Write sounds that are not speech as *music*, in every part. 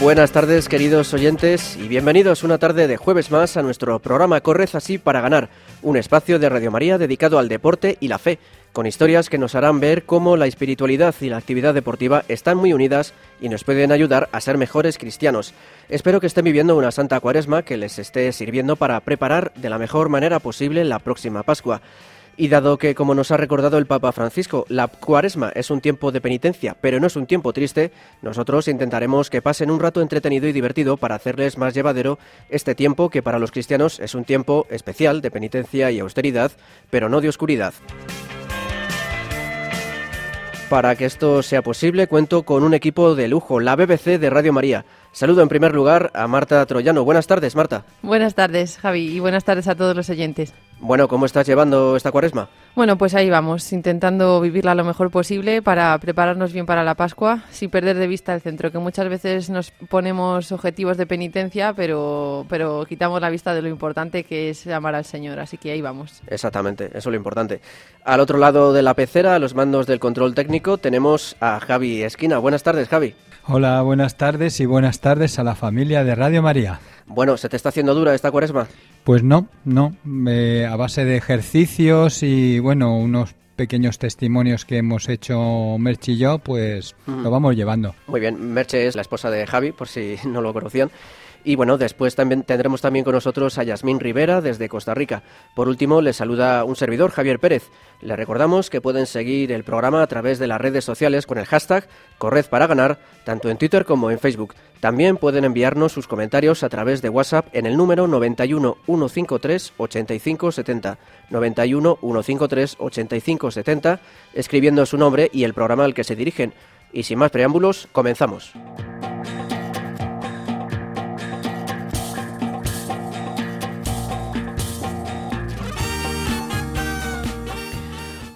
Buenas tardes queridos oyentes y bienvenidos una tarde de jueves más a nuestro programa Corred así para ganar, un espacio de Radio María dedicado al deporte y la fe, con historias que nos harán ver cómo la espiritualidad y la actividad deportiva están muy unidas y nos pueden ayudar a ser mejores cristianos. Espero que estén viviendo una santa cuaresma que les esté sirviendo para preparar de la mejor manera posible la próxima Pascua. Y dado que, como nos ha recordado el Papa Francisco, la cuaresma es un tiempo de penitencia, pero no es un tiempo triste, nosotros intentaremos que pasen un rato entretenido y divertido para hacerles más llevadero este tiempo que para los cristianos es un tiempo especial de penitencia y austeridad, pero no de oscuridad. Para que esto sea posible, cuento con un equipo de lujo, la BBC de Radio María. Saludo en primer lugar a Marta Troyano. Buenas tardes, Marta. Buenas tardes, Javi, y buenas tardes a todos los oyentes. Bueno, ¿cómo estás llevando esta cuaresma? Bueno, pues ahí vamos, intentando vivirla lo mejor posible para prepararnos bien para la Pascua, sin perder de vista el centro, que muchas veces nos ponemos objetivos de penitencia, pero, pero quitamos la vista de lo importante que es amar al Señor, así que ahí vamos. Exactamente, eso es lo importante. Al otro lado de la pecera, a los mandos del control técnico, tenemos a Javi Esquina. Buenas tardes, Javi. Hola, buenas tardes y buenas tardes a la familia de Radio María. Bueno, ¿se te está haciendo dura esta cuaresma? Pues no, no. a base de ejercicios y, bueno, unos pequeños testimonios que hemos hecho Merche y yo, pues lo vamos llevando. Muy bien, Merche es la esposa de Javi, por si *laughs* no lo conocían. Y bueno, después tendremos también con nosotros a Yasmín Rivera desde Costa Rica. Por último, les saluda un servidor, Javier Pérez. Les recordamos que pueden seguir el programa a través de las redes sociales con el hashtag Corred para ganar, tanto en Twitter como en Facebook. También pueden enviarnos sus comentarios a través de WhatsApp en el número 91 153 85 70. 91 153 85 70, escribiendo su nombre y el programa al que se dirigen. Y sin más preámbulos, comenzamos.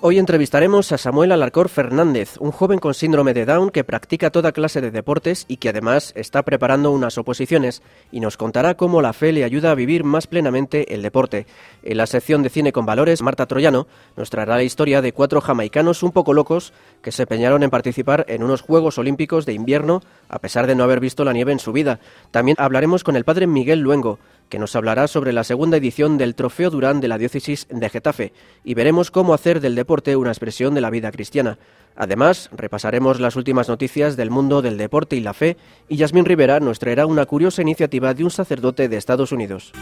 Hoy entrevistaremos a Samuel Alarcor Fernández, un joven con síndrome de Down que practica toda clase de deportes y que además está preparando unas oposiciones y nos contará cómo la fe le ayuda a vivir más plenamente el deporte. En la sección de Cine con Valores, Marta Troyano nos traerá la historia de cuatro jamaicanos un poco locos que se empeñaron en participar en unos Juegos Olímpicos de invierno a pesar de no haber visto la nieve en su vida. También hablaremos con el padre Miguel Luengo, que nos hablará sobre la segunda edición del Trofeo Durán de la diócesis de Getafe y veremos cómo hacer del deporte una expresión de la vida cristiana. Además, repasaremos las últimas noticias del mundo del deporte y la fe y Yasmín Rivera nos traerá una curiosa iniciativa de un sacerdote de Estados Unidos.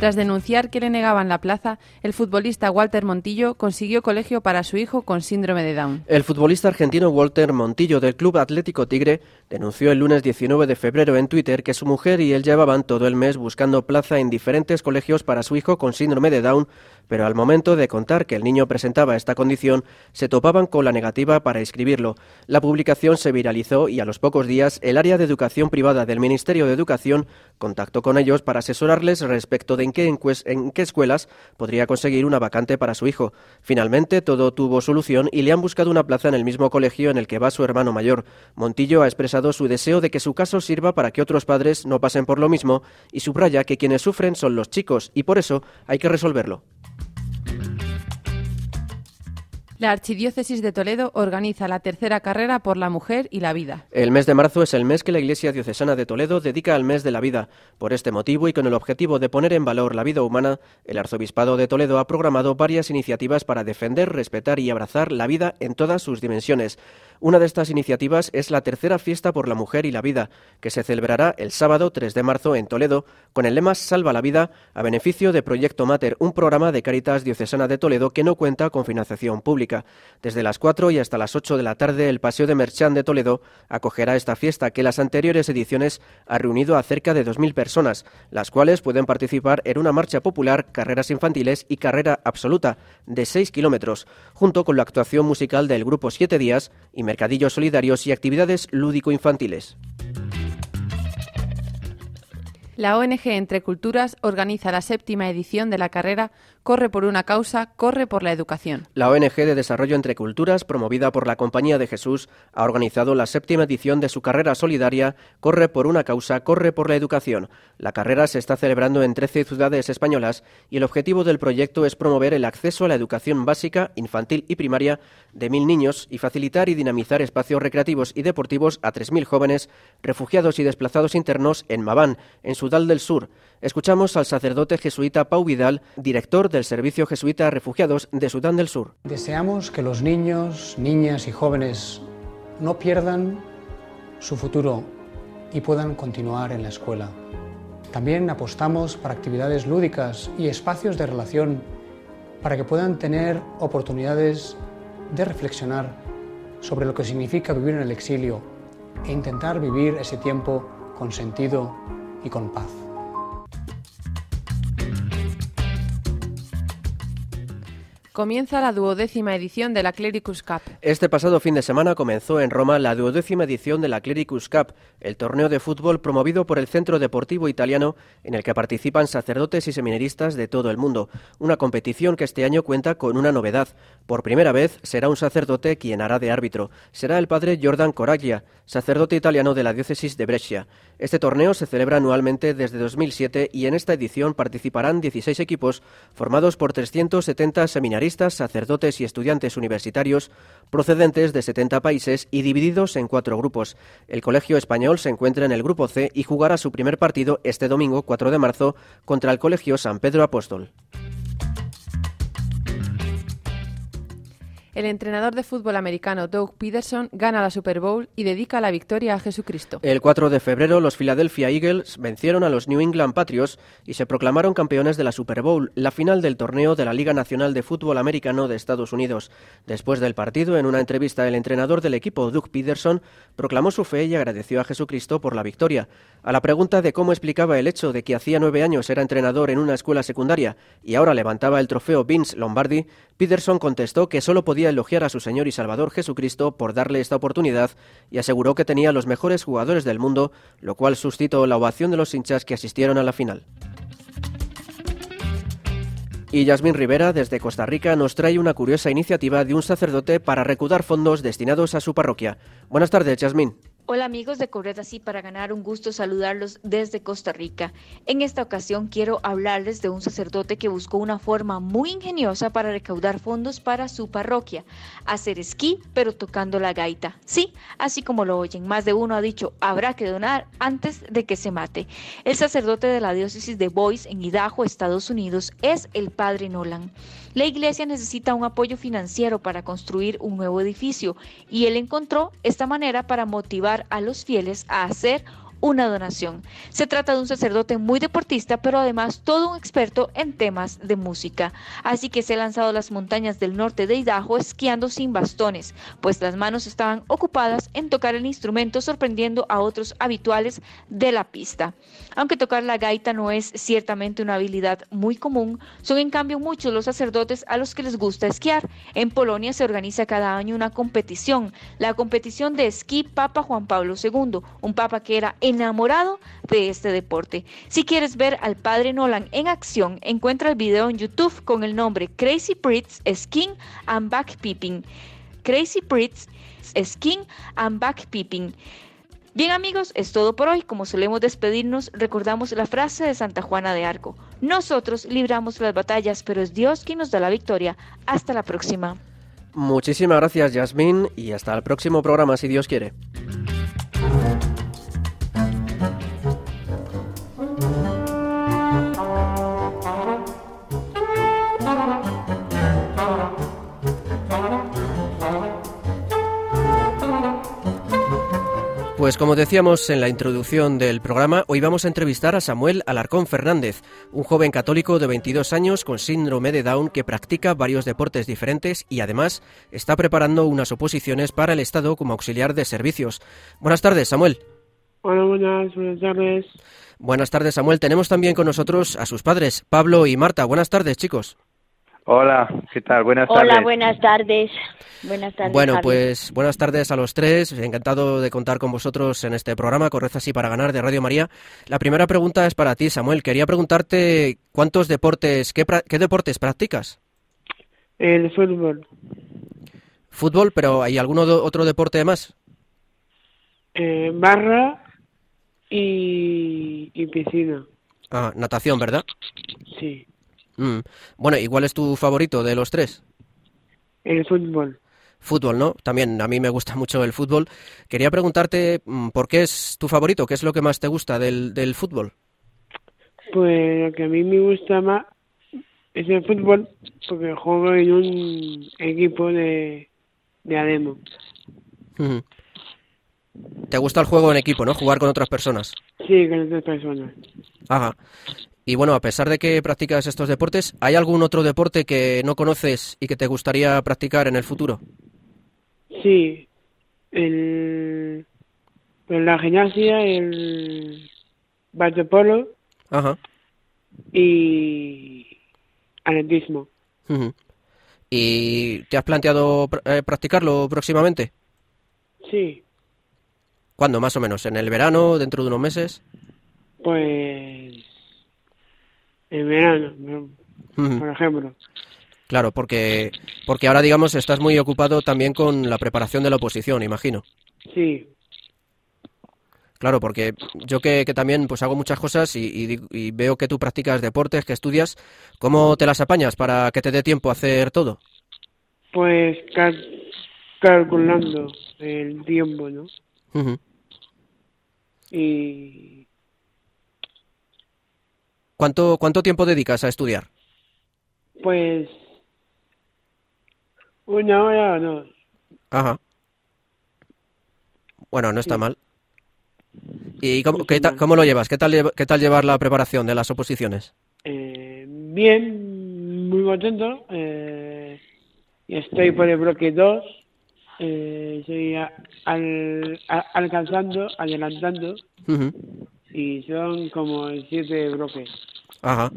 Tras denunciar que le negaban la plaza, el futbolista Walter Montillo consiguió colegio para su hijo con síndrome de Down. El futbolista argentino Walter Montillo del Club Atlético Tigre denunció el lunes 19 de febrero en Twitter que su mujer y él llevaban todo el mes buscando plaza en diferentes colegios para su hijo con síndrome de Down, pero al momento de contar que el niño presentaba esta condición, se topaban con la negativa para inscribirlo. La publicación se viralizó y a los pocos días el área de educación privada del Ministerio de Educación contactó con ellos para asesorarles respecto de en qué, en qué escuelas podría conseguir una vacante para su hijo. Finalmente todo tuvo solución y le han buscado una plaza en el mismo colegio en el que va su hermano mayor. Montillo ha expresado su deseo de que su caso sirva para que otros padres no pasen por lo mismo y subraya que quienes sufren son los chicos y por eso hay que resolverlo. La Archidiócesis de Toledo organiza la tercera carrera por la mujer y la vida. El mes de marzo es el mes que la Iglesia Diocesana de Toledo dedica al mes de la vida. Por este motivo y con el objetivo de poner en valor la vida humana, el Arzobispado de Toledo ha programado varias iniciativas para defender, respetar y abrazar la vida en todas sus dimensiones. Una de estas iniciativas es la tercera fiesta por la mujer y la vida, que se celebrará el sábado 3 de marzo en Toledo, con el lema Salva la vida, a beneficio de Proyecto Mater, un programa de Caritas Diocesana de Toledo que no cuenta con financiación pública. Desde las 4 y hasta las 8 de la tarde, el Paseo de Merchán de Toledo acogerá esta fiesta que las anteriores ediciones ha reunido a cerca de 2.000 personas, las cuales pueden participar en una marcha popular, carreras infantiles y carrera absoluta de 6 kilómetros, junto con la actuación musical del grupo Siete Días y mercadillos solidarios y actividades lúdico-infantiles. La ONG Entre Culturas organiza la séptima edición de la carrera Corre por una causa, corre por la educación. La ONG de Desarrollo Entre Culturas, promovida por la Compañía de Jesús, ha organizado la séptima edición de su carrera solidaria Corre por una causa, corre por la educación. La carrera se está celebrando en 13 ciudades españolas y el objetivo del proyecto es promover el acceso a la educación básica, infantil y primaria de mil niños y facilitar y dinamizar espacios recreativos y deportivos a 3.000 jóvenes refugiados y desplazados internos en Mabán, en Sudán del Sur. Escuchamos al sacerdote jesuita Pau Vidal, director del Servicio Jesuita a Refugiados de Sudán del Sur. Deseamos que los niños, niñas y jóvenes no pierdan su futuro y puedan continuar en la escuela. También apostamos para actividades lúdicas y espacios de relación para que puedan tener oportunidades de reflexionar sobre lo que significa vivir en el exilio e intentar vivir ese tiempo con sentido y con paz. Comienza la duodécima edición de la Clericus Cup. Este pasado fin de semana comenzó en Roma la duodécima edición de la Clericus Cup, el torneo de fútbol promovido por el Centro Deportivo Italiano en el que participan sacerdotes y seminaristas de todo el mundo. Una competición que este año cuenta con una novedad. Por primera vez será un sacerdote quien hará de árbitro. Será el padre Jordan Coraglia, sacerdote italiano de la diócesis de Brescia. Este torneo se celebra anualmente desde 2007 y en esta edición participarán 16 equipos formados por 370 seminaristas sacerdotes y estudiantes universitarios procedentes de 70 países y divididos en cuatro grupos. El Colegio Español se encuentra en el Grupo C y jugará su primer partido este domingo 4 de marzo contra el Colegio San Pedro Apóstol. El entrenador de fútbol americano Doug Peterson gana la Super Bowl y dedica la victoria a Jesucristo. El 4 de febrero los Philadelphia Eagles vencieron a los New England Patriots y se proclamaron campeones de la Super Bowl, la final del torneo de la Liga Nacional de Fútbol Americano de Estados Unidos. Después del partido, en una entrevista, el entrenador del equipo, Doug Peterson, proclamó su fe y agradeció a Jesucristo por la victoria. A la pregunta de cómo explicaba el hecho de que hacía nueve años era entrenador en una escuela secundaria y ahora levantaba el trofeo Vince Lombardi, Peterson contestó que solo podía elogiar a su Señor y Salvador Jesucristo por darle esta oportunidad y aseguró que tenía los mejores jugadores del mundo, lo cual suscitó la ovación de los hinchas que asistieron a la final. Y Yasmín Rivera, desde Costa Rica, nos trae una curiosa iniciativa de un sacerdote para recaudar fondos destinados a su parroquia. Buenas tardes, Yasmín. Hola amigos de Corred Así para ganar un gusto saludarlos desde Costa Rica. En esta ocasión quiero hablarles de un sacerdote que buscó una forma muy ingeniosa para recaudar fondos para su parroquia. Hacer esquí pero tocando la gaita. Sí, así como lo oyen, más de uno ha dicho habrá que donar antes de que se mate. El sacerdote de la diócesis de Boise en Idaho, Estados Unidos, es el padre Nolan. La iglesia necesita un apoyo financiero para construir un nuevo edificio y él encontró esta manera para motivar a los fieles a hacer una donación. Se trata de un sacerdote muy deportista, pero además todo un experto en temas de música. Así que se ha lanzado a las montañas del norte de Idaho esquiando sin bastones, pues las manos estaban ocupadas en tocar el instrumento sorprendiendo a otros habituales de la pista. Aunque tocar la gaita no es ciertamente una habilidad muy común, son en cambio muchos los sacerdotes a los que les gusta esquiar. En Polonia se organiza cada año una competición, la competición de esquí Papa Juan Pablo II, un papa que era enamorado de este deporte. Si quieres ver al padre Nolan en acción, encuentra el video en YouTube con el nombre Crazy Brits Skin and Backpeeping. Crazy Brits Skin and Backpeeping. Bien amigos, es todo por hoy. Como solemos despedirnos, recordamos la frase de Santa Juana de Arco. Nosotros libramos las batallas, pero es Dios quien nos da la victoria. Hasta la próxima. Muchísimas gracias, Yasmín, y hasta el próximo programa, si Dios quiere. Pues como decíamos en la introducción del programa, hoy vamos a entrevistar a Samuel Alarcón Fernández, un joven católico de 22 años con síndrome de Down que practica varios deportes diferentes y además está preparando unas oposiciones para el Estado como auxiliar de servicios. Buenas tardes, Samuel. Hola, buenas, buenas tardes. Buenas tardes, Samuel. Tenemos también con nosotros a sus padres, Pablo y Marta. Buenas tardes, chicos. Hola, ¿qué tal? Buenas tardes. Hola, buenas tardes. Buenas tardes. Bueno, pues buenas tardes a los tres. Encantado de contar con vosotros en este programa Corred así para ganar de Radio María. La primera pregunta es para ti, Samuel. Quería preguntarte cuántos deportes, qué, qué deportes practicas. El fútbol. Fútbol, pero ¿hay algún otro deporte más? Eh, barra y, y piscina. Ah, natación, ¿verdad? Sí. Mm. Bueno, ¿y cuál es tu favorito de los tres? El fútbol. Fútbol, ¿no? También a mí me gusta mucho el fútbol. Quería preguntarte mm, por qué es tu favorito, qué es lo que más te gusta del, del fútbol. Pues lo que a mí me gusta más es el fútbol porque juego en un equipo de, de Ademo. ¿Te gusta el juego en equipo, no? Jugar con otras personas. Sí, con otras personas. Ajá. Y bueno, a pesar de que practicas estos deportes, ¿hay algún otro deporte que no conoces y que te gustaría practicar en el futuro? Sí, el, pues la gimnasia, el waterpolo Ajá. y atletismo. ¿Y te has planteado eh, practicarlo próximamente? Sí. ¿Cuándo más o menos? ¿En el verano? ¿Dentro de unos meses? Pues en verano, por ejemplo. Claro, porque, porque ahora, digamos, estás muy ocupado también con la preparación de la oposición, imagino. Sí. Claro, porque yo que, que también pues hago muchas cosas y, y, veo que tú practicas deportes, que estudias, ¿cómo te las apañas para que te dé tiempo a hacer todo? Pues calculando el tiempo, ¿no? Y ¿Cuánto, ¿Cuánto tiempo dedicas a estudiar? Pues una hora o dos. Ajá. Bueno, no está mal. ¿Y cómo, qué cómo, lo llevas? ¿Qué tal, ¿Qué tal llevar la preparación de las oposiciones? Eh, bien, muy contento. Eh, estoy por el bloque 2. Eh, estoy al, alcanzando, adelantando. Y son como siete bloques. Ajá.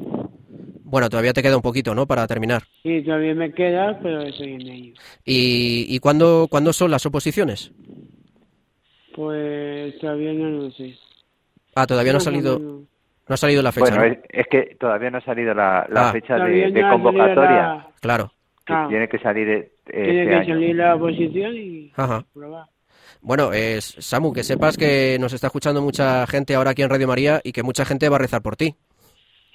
Bueno, todavía te queda un poquito, ¿no? Para terminar. Sí, todavía me queda, pero estoy en ello. ¿Y, y cuándo, cuándo son las oposiciones? Pues todavía no lo sé. Ah, todavía no, ha salido. No, ha salido la fecha. Bueno, es, que todavía no ha salido la, la ah. fecha de, de convocatoria. Claro. Tiene que salir. Eh, tiene este que año. salir la oposición y Ajá. probar. Bueno, es, Samu, que sepas que nos está escuchando mucha gente ahora aquí en Radio María y que mucha gente va a rezar por ti.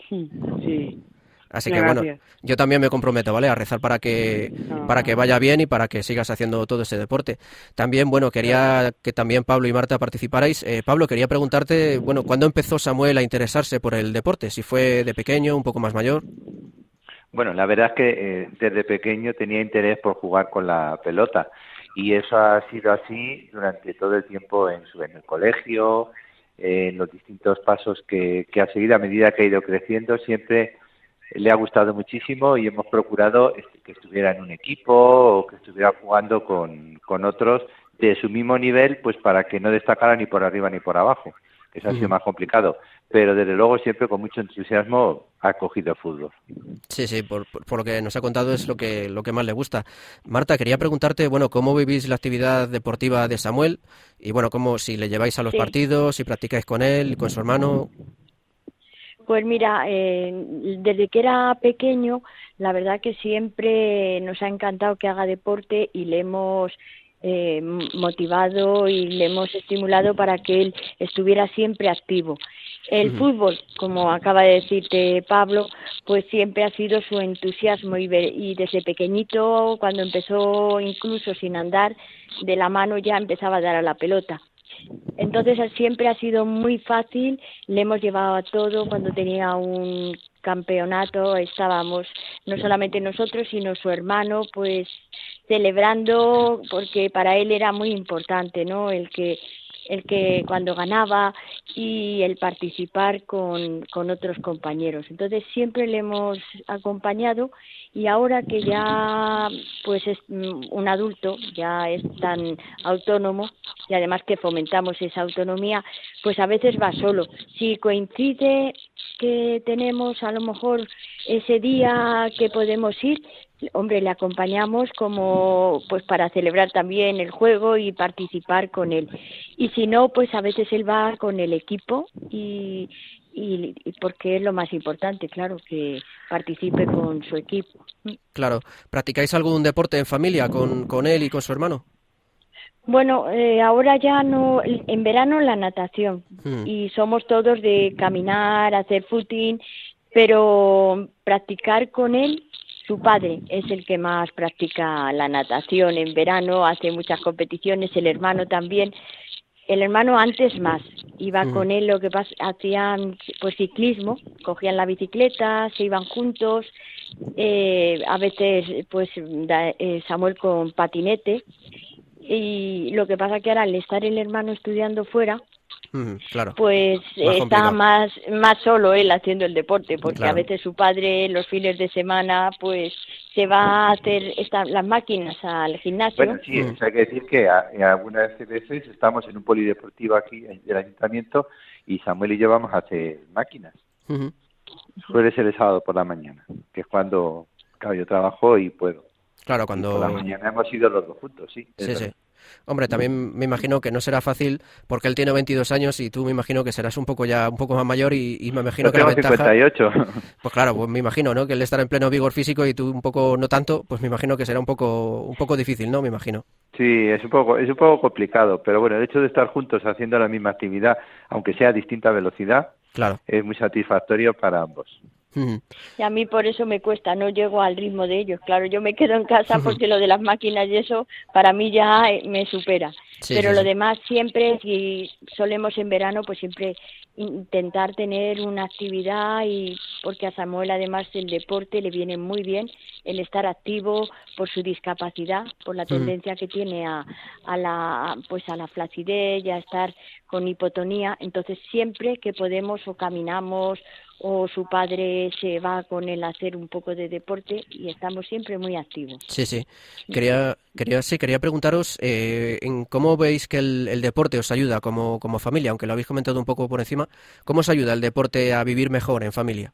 Sí. Así que bueno, yo también me comprometo, ¿vale? A rezar para que para que vaya bien y para que sigas haciendo todo ese deporte. También, bueno, quería que también Pablo y Marta participarais. Eh, Pablo, quería preguntarte, bueno, ¿cuándo empezó Samuel a interesarse por el deporte? Si fue de pequeño, un poco más mayor. Bueno, la verdad es que eh, desde pequeño tenía interés por jugar con la pelota y eso ha sido así durante todo el tiempo en, su, en el colegio, en los distintos pasos que, ha seguido. A medida que ha ido creciendo, siempre le ha gustado muchísimo y hemos procurado que estuviera en un equipo o que estuviera jugando con, con otros de su mismo nivel, pues para que no destacara ni por arriba ni por abajo, que eso ha sido más complicado. Pero desde luego siempre con mucho entusiasmo ha cogido el fútbol. Sí, sí, por, por, lo que nos ha contado es lo que, lo que más le gusta. Marta, quería preguntarte, bueno, ¿cómo vivís la actividad deportiva de Samuel? Y bueno, ¿cómo si le lleváis a los Sí. partidos, si practicáis con él, con su hermano? Pues mira, eh, desde que era pequeño, la verdad que siempre nos ha encantado que haga deporte y le hemos eh, motivado y le hemos estimulado para que él estuviera siempre activo. El fútbol, como acaba de decirte Pablo, pues siempre ha sido su entusiasmo y, desde pequeñito, cuando empezó incluso sin andar, de la mano ya empezaba a dar a la pelota. Entonces él siempre ha sido muy fácil, le hemos llevado a todo, cuando tenía un campeonato estábamos no solamente nosotros, sino su hermano, pues celebrando, porque para él era muy importante, ¿no? El que el que cuando ganaba y el participar con, con otros compañeros. Entonces siempre le hemos acompañado y ahora que ya pues es un adulto, ya es tan autónomo y además que fomentamos esa autonomía, pues a veces va solo. Si coincide que tenemos a lo mejor ese día que podemos ir, hombre, le acompañamos como pues para celebrar también el juego y participar con él. Y si no, pues a veces él va con el equipo y, y, porque es lo más importante, claro, que participe con su equipo. Claro. ¿Practicáis algún deporte en familia con, con él y con su hermano? Bueno, eh, ahora ya no, en verano la natación hmm. y somos todos de caminar, hacer footing, pero practicar con él, su padre es el que más practica la natación en verano, hace muchas competiciones, el hermano también, el hermano antes más, iba mm. con él, lo que pasa, hacían pues ciclismo, cogían la bicicleta, se iban juntos, eh, a veces pues eh, Samuel con patinete, y lo que pasa que ahora al estar el hermano estudiando fuera, claro. pues está más más solo él haciendo el deporte porque a veces su padre los fines de semana pues se va a hacer las máquinas al gimnasio. Bueno sí hay que decir que algunas veces estamos en un polideportivo aquí del ayuntamiento y Samuel y yo vamos a hacer máquinas. Suele ser el sábado por la mañana que es cuando claro yo trabajo y puedo. Claro cuando por la mañana hemos ido los dos juntos sí sí sí Hombre, también me imagino que no será fácil porque él tiene 22 años y tú me imagino que serás un poco ya un poco más mayor y, me imagino que la ventaja 58. Pues claro, pues me imagino, ¿no? Que él estará en pleno vigor físico y tú un poco no tanto, pues me imagino que será un poco un poco difícil, ¿no? Me imagino. Sí, es un poco es un poco complicado, pero bueno, el hecho de estar juntos haciendo la misma actividad, aunque sea a distinta velocidad, claro. es muy satisfactorio para ambos. Y a mí por eso me cuesta, no llego al ritmo de ellos. Claro, yo me quedo en casa porque lo de las máquinas y eso para mí ya eh, me supera. Pero lo demás siempre, si solemos en verano, pues siempre intentar tener una actividad y porque a Samuel además el deporte le viene muy bien el estar activo por su discapacidad, por la tendencia que tiene a, a la pues a la flacidez y a estar con hipotonía, entonces siempre que podemos o caminamos o su padre se va con él a hacer un poco de deporte y estamos siempre muy activos. Sí, sí. Quería, quería, sí, quería preguntaros eh, en cómo veis que el, deporte os ayuda como, como familia, aunque lo habéis comentado un poco por encima, ¿cómo os ayuda el deporte a vivir mejor en familia?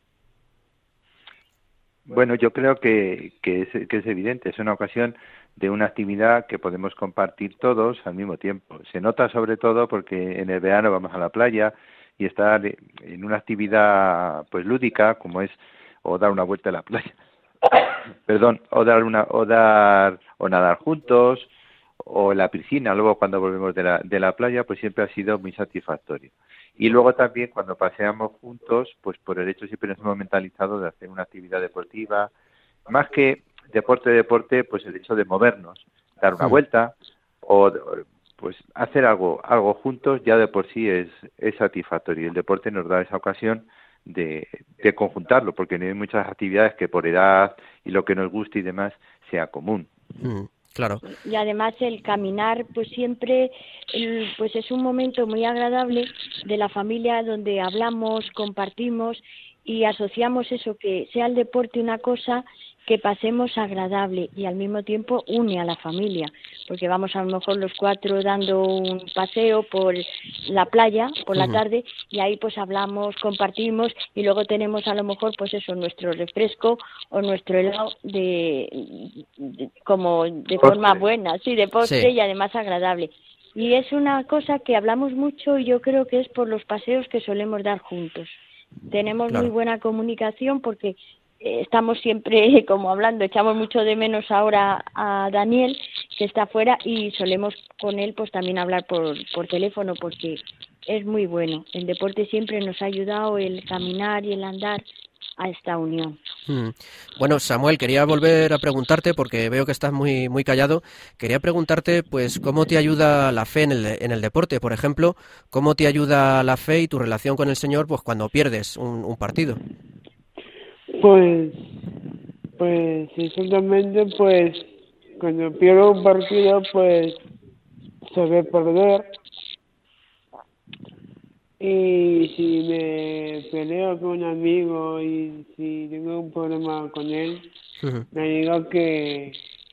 Bueno, yo creo que, que, es, que es evidente, es una ocasión de una actividad que podemos compartir todos al mismo tiempo. Se nota sobre todo porque en el verano vamos a la playa, y estar en una actividad pues lúdica como es o dar una vuelta a la playa *coughs* perdón o dar una o dar o nadar juntos o en la piscina luego cuando volvemos de la, de la playa pues siempre ha sido muy satisfactorio. Y luego también cuando paseamos juntos pues por el hecho siempre nos hemos mentalizado de hacer una actividad deportiva. Más que deporte deporte pues el hecho de movernos dar una vuelta o pues hacer algo, algo juntos ya de por sí es, es satisfactorio. El deporte nos da esa ocasión de, de conjuntarlo, porque no hay muchas actividades que por edad y lo que nos guste y demás sea común. Mm, claro. Y además el caminar, pues siempre, pues es un momento muy agradable de la familia donde hablamos, compartimos y asociamos eso, que sea el deporte una cosa que pasemos agradable y al mismo tiempo une a la familia, porque vamos a lo mejor los cuatro dando un paseo por la playa por la tarde y ahí pues hablamos, compartimos y luego tenemos a lo mejor pues eso nuestro refresco o nuestro helado de, como de forma buena, sí, de postre y además agradable. Y es una cosa que hablamos mucho y yo creo que es por los paseos que solemos dar juntos. Tenemos muy buena comunicación porque estamos siempre *laughs* como hablando, echamos mucho de menos ahora a Daniel, que está afuera, y solemos con él pues también hablar por, por teléfono porque es muy bueno. El deporte siempre nos ha ayudado el caminar y el andar a esta unión. Hmm. Bueno, Samuel, quería volver a preguntarte porque veo que estás muy muy callado. Quería preguntarte, pues, cómo te ayuda la fe en el, en el deporte, por ejemplo, cómo te ayuda la fe y tu relación con el Señor, pues, cuando pierdes un partido. Pues, pues, sinceramente, pues, cuando pierdo un partido, pues, se ve perder Y si me peleo con un amigo y si tengo un problema con él, me digo que,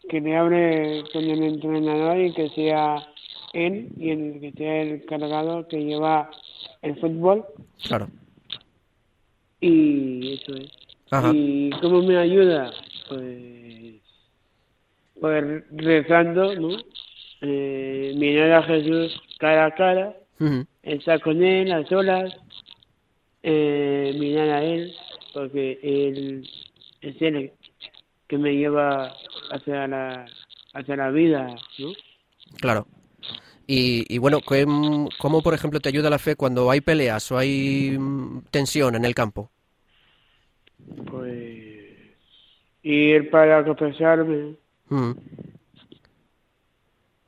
que le hable con el entrenador y que sea él y el que sea el cargado que lleva el fútbol. Claro. Y eso es. ¿Y cómo me ayuda? Pues, pues rezando, ¿no? Eh, mirar a Jesús cara a cara estar con él a solas, eh, mirar a él, porque él es él que me lleva hacia la, hacia la vida, ¿no? Claro. Y, y bueno, ¿cómo por ejemplo te ayuda la fe cuando hay peleas o hay mm, tensión en el campo? Pues ir para confesarme.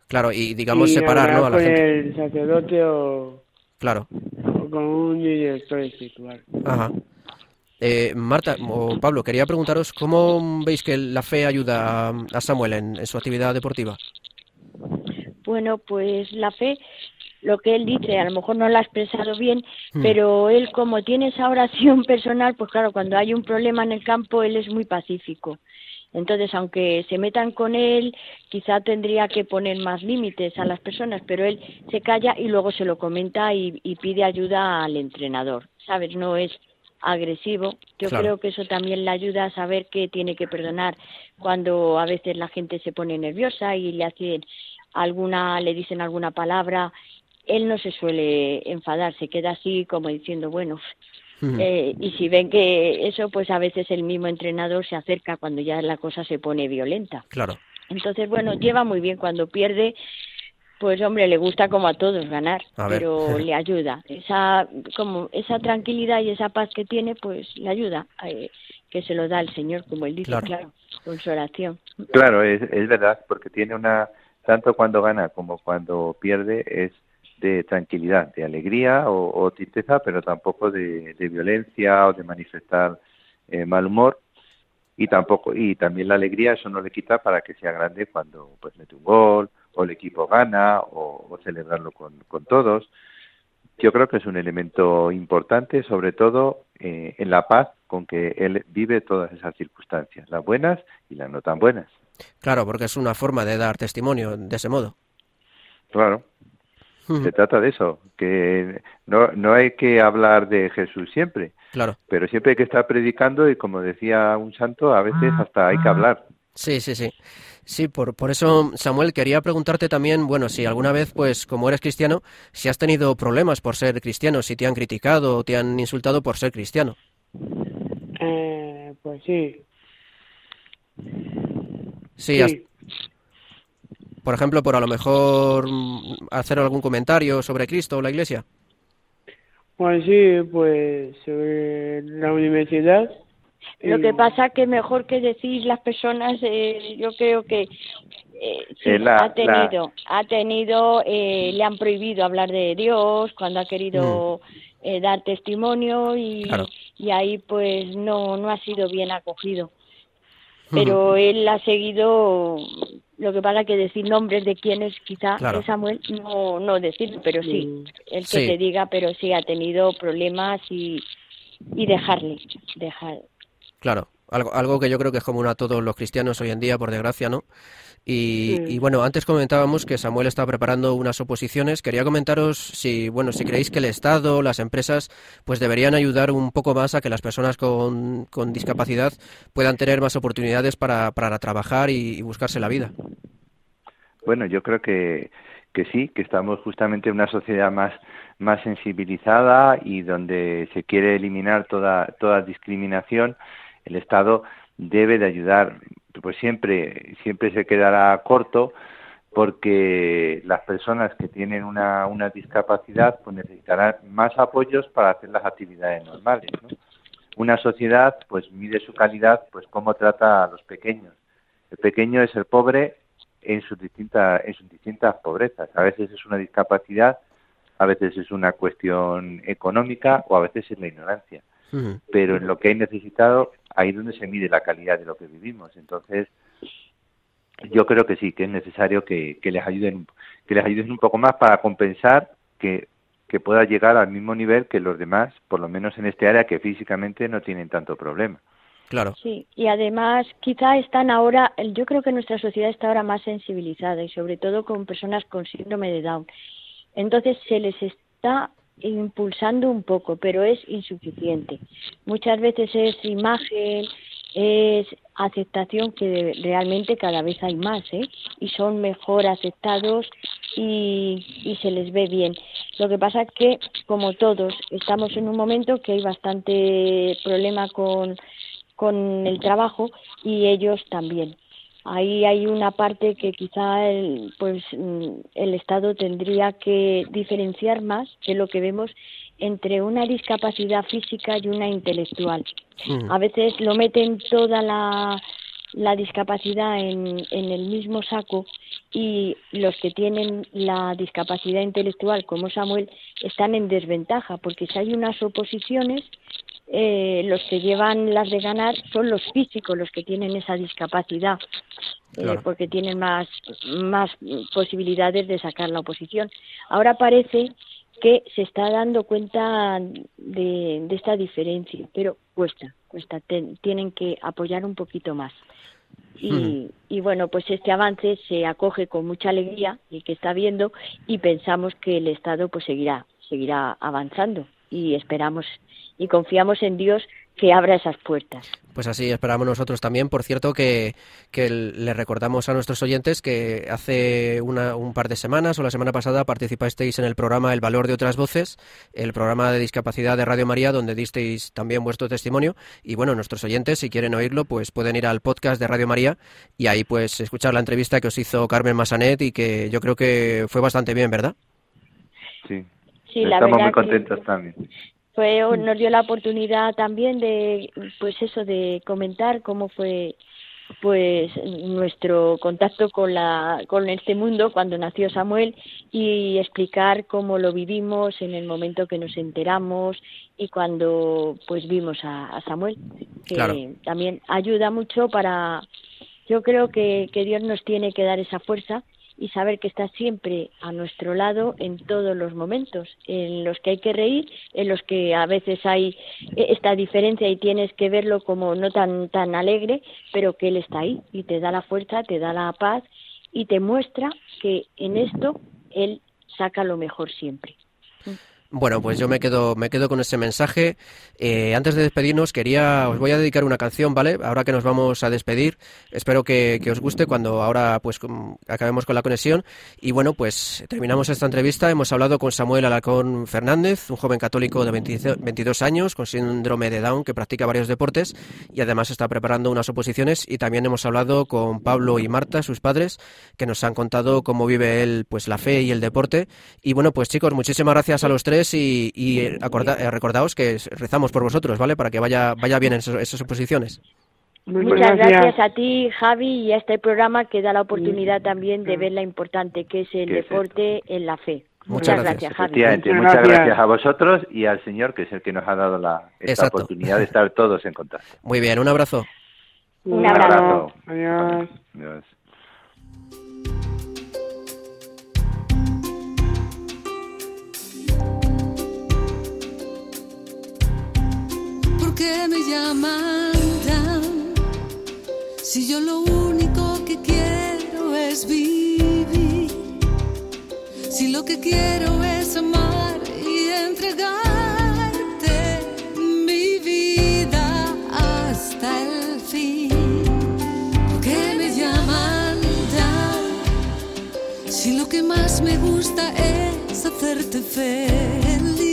Claro, y digamos separarlo a la gente. el sacerdote o, claro. o con un director espiritual. Ajá. Eh, Marta o Pablo, quería preguntaros cómo veis que la fe ayuda a Samuel en, su actividad deportiva. Bueno, pues la fe, lo que él dice, a lo mejor no lo ha expresado bien, hmm. pero él como tiene esa oración *laughs* personal, pues claro, cuando hay un problema en el campo, él es muy pacífico. Entonces, aunque se metan con él, quizá tendría que poner más límites a las personas, pero él se calla y luego se lo comenta y, pide ayuda al entrenador, ¿sabes? No es agresivo. Yo creo que eso también le ayuda a saber que tiene que perdonar cuando a veces la gente se pone nerviosa y le hacen alguna, le dicen alguna palabra. Él no se suele enfadar, se queda así como diciendo, bueno, eh, y si ven que eso, pues a veces el mismo entrenador se acerca cuando ya la cosa se pone violenta. Claro. Entonces, bueno, lleva muy bien cuando pierde. Pues hombre, le gusta como a todos ganar, pero *laughs* le ayuda. Esa como esa tranquilidad y esa paz que tiene, pues le ayuda, eh, que se lo da el Señor, como él dice, claro, con su oración. Claro, es, es verdad, porque tiene una tanto cuando gana como cuando pierde es de tranquilidad, de alegría o, tristeza, pero tampoco de, violencia o de manifestar eh, mal humor y tampoco y también la alegría eso no le quita para que sea grande cuando pues mete un gol o el equipo gana o, celebrarlo con, con, todos. Yo creo que es un elemento importante, sobre todo eh, en la paz con que él vive todas esas circunstancias, las buenas y las no tan buenas. Claro, porque es una forma de dar testimonio de ese modo. Claro, se trata de eso, que no, no hay que hablar de Jesús siempre, claro. pero siempre hay que estar predicando y como decía un santo, a veces hasta hay que ah. hablar. Sí, sí, sí. Sí, por, por eso, Samuel, quería preguntarte también, bueno, si alguna vez, pues, como eres cristiano, si has tenido problemas por ser cristiano, si te han criticado o te han insultado por ser cristiano. Eh, pues sí. Sí, sí por ejemplo, por a lo mejor mm, hacer algún comentario sobre Cristo o la Iglesia? Pues sí, pues sobre la universidad. Lo que pasa que mejor que decir las personas, eh, yo creo que eh, ha tenido, ha tenido, eh, le han prohibido hablar de Dios cuando ha querido mm. dar testimonio y, y ahí pues no no ha sido bien acogido. Pero él ha seguido lo que pasa que decir nombres de quienes quizá Samuel no, no decir, pero sí, mm. el que te diga, pero sí ha tenido problemas y, y dejarle, dejar. Claro, algo, algo que yo creo que es común a todos los cristianos hoy en día, por desgracia, ¿no? Y, bueno, antes comentábamos que Samuel está preparando unas oposiciones. Quería comentaros si, bueno, si creéis que el Estado, las empresas, pues deberían ayudar un poco más a que las personas con, con discapacidad puedan tener más oportunidades para, para trabajar y, buscarse la vida. Bueno, yo creo que, que sí, que estamos justamente en una sociedad más, más sensibilizada y donde se quiere eliminar toda, toda discriminación. El Estado debe de ayudar pues siempre, siempre se quedará corto porque las personas que tienen una, una discapacidad pues necesitarán más apoyos para hacer las actividades normales. Una sociedad pues mide su calidad pues cómo trata a los pequeños. El pequeño es el pobre en sus distintas, en sus distintas pobrezas. A veces es una discapacidad, a veces es una cuestión económica o a veces es la ignorancia. Pero en lo que hay necesitado ahí es donde se mide la calidad de lo que vivimos. Entonces, yo creo que sí, que es necesario que, les ayuden que les ayuden un poco más para compensar que, que pueda llegar al mismo nivel que los demás, por lo menos en este área que físicamente no tienen tanto problema. Claro. Sí, y además quizá están ahora, yo creo que nuestra sociedad está ahora más sensibilizada y sobre todo con personas con síndrome de Down. Entonces se les está impulsando un poco, pero es insuficiente. Muchas veces es imagen, es aceptación que realmente cada vez hay más, ¿eh? Y son mejor aceptados y, y se les ve bien. Lo que pasa es que, como todos, estamos en un momento que hay bastante problema con, con el trabajo y ellos también. Ahí hay una parte que quizá el, pues, mm, el Estado tendría que diferenciar más de lo que vemos entre una discapacidad física y una intelectual. Mm. A veces lo meten toda la, la discapacidad en, en, el mismo saco y los que tienen la discapacidad intelectual, como Samuel, están en desventaja, porque si hay unas oposiciones, eh, los que llevan las de ganar son los físicos, los que tienen esa discapacidad, eh, porque tienen más, más posibilidades de sacar la oposición. Ahora parece que se está dando cuenta de, esta diferencia, pero cuesta, cuesta, tienen que apoyar un poquito más. Y, y, bueno, pues este avance se acoge con mucha alegría y que está viendo y pensamos que el Estado pues seguirá, seguirá avanzando y esperamos y confiamos en Dios que abra esas puertas. Pues así esperamos nosotros también. Por cierto, que, que le recordamos a nuestros oyentes que hace una, un par de semanas o la semana pasada participasteis en el programa El Valor de otras Voces, el programa de discapacidad de Radio María, donde disteis también vuestro testimonio. Y bueno, nuestros oyentes, si quieren oírlo, pues pueden ir al podcast de Radio María y ahí pues escuchar la entrevista que os hizo Carmen Masanet y que yo creo que fue bastante bien, ¿verdad? Sí. Sí, Estamos muy contentos también fue nos dio la oportunidad también de pues eso de comentar cómo fue pues nuestro contacto con la con este mundo cuando nació Samuel y explicar cómo lo vivimos en el momento que nos enteramos y cuando pues vimos a, Samuel que también ayuda mucho para yo creo que, que Dios nos tiene que dar esa fuerza y saber que está siempre a nuestro lado en todos los momentos, en los que hay que reír, en los que a veces hay esta diferencia y tienes que verlo como no tan tan alegre, pero que él está ahí y te da la fuerza, te da la paz y te muestra que en esto él saca lo mejor siempre. Bueno, pues yo me quedo, me quedo con ese mensaje. Eh, antes de despedirnos, quería, os voy a dedicar una canción, ¿vale? Ahora que nos vamos a despedir, espero que, os guste cuando ahora pues acabemos con la conexión. Y bueno, pues terminamos esta entrevista. Hemos hablado con Samuel Alacón Fernández, un joven católico de 22 años con síndrome de Down que practica varios deportes y además está preparando unas oposiciones. Y también hemos hablado con Pablo y Marta, sus padres, que nos han contado cómo vive él pues la fe y el deporte. Y bueno, pues chicos, muchísimas gracias a los tres y, eh, recordaos que rezamos por vosotros, ¿vale? Para que vaya, vaya bien en esas oposiciones. Muchas gracias. a ti, Javi, y a este programa que da la oportunidad también de ver la importante que es el deporte en la fe. Muchas, gracias, Javi. Muchas, gracias. a vosotros y al Señor, que es el que nos ha dado la, esta oportunidad de estar todos en contacto. Muy bien, un abrazo. Un abrazo. Adiós. Que me llaman Si yo lo único que quiero es vivir. Si lo que quiero es amar y entregarte mi vida hasta el fin. ¿Por qué me llaman Si lo que más me gusta es hacerte feliz.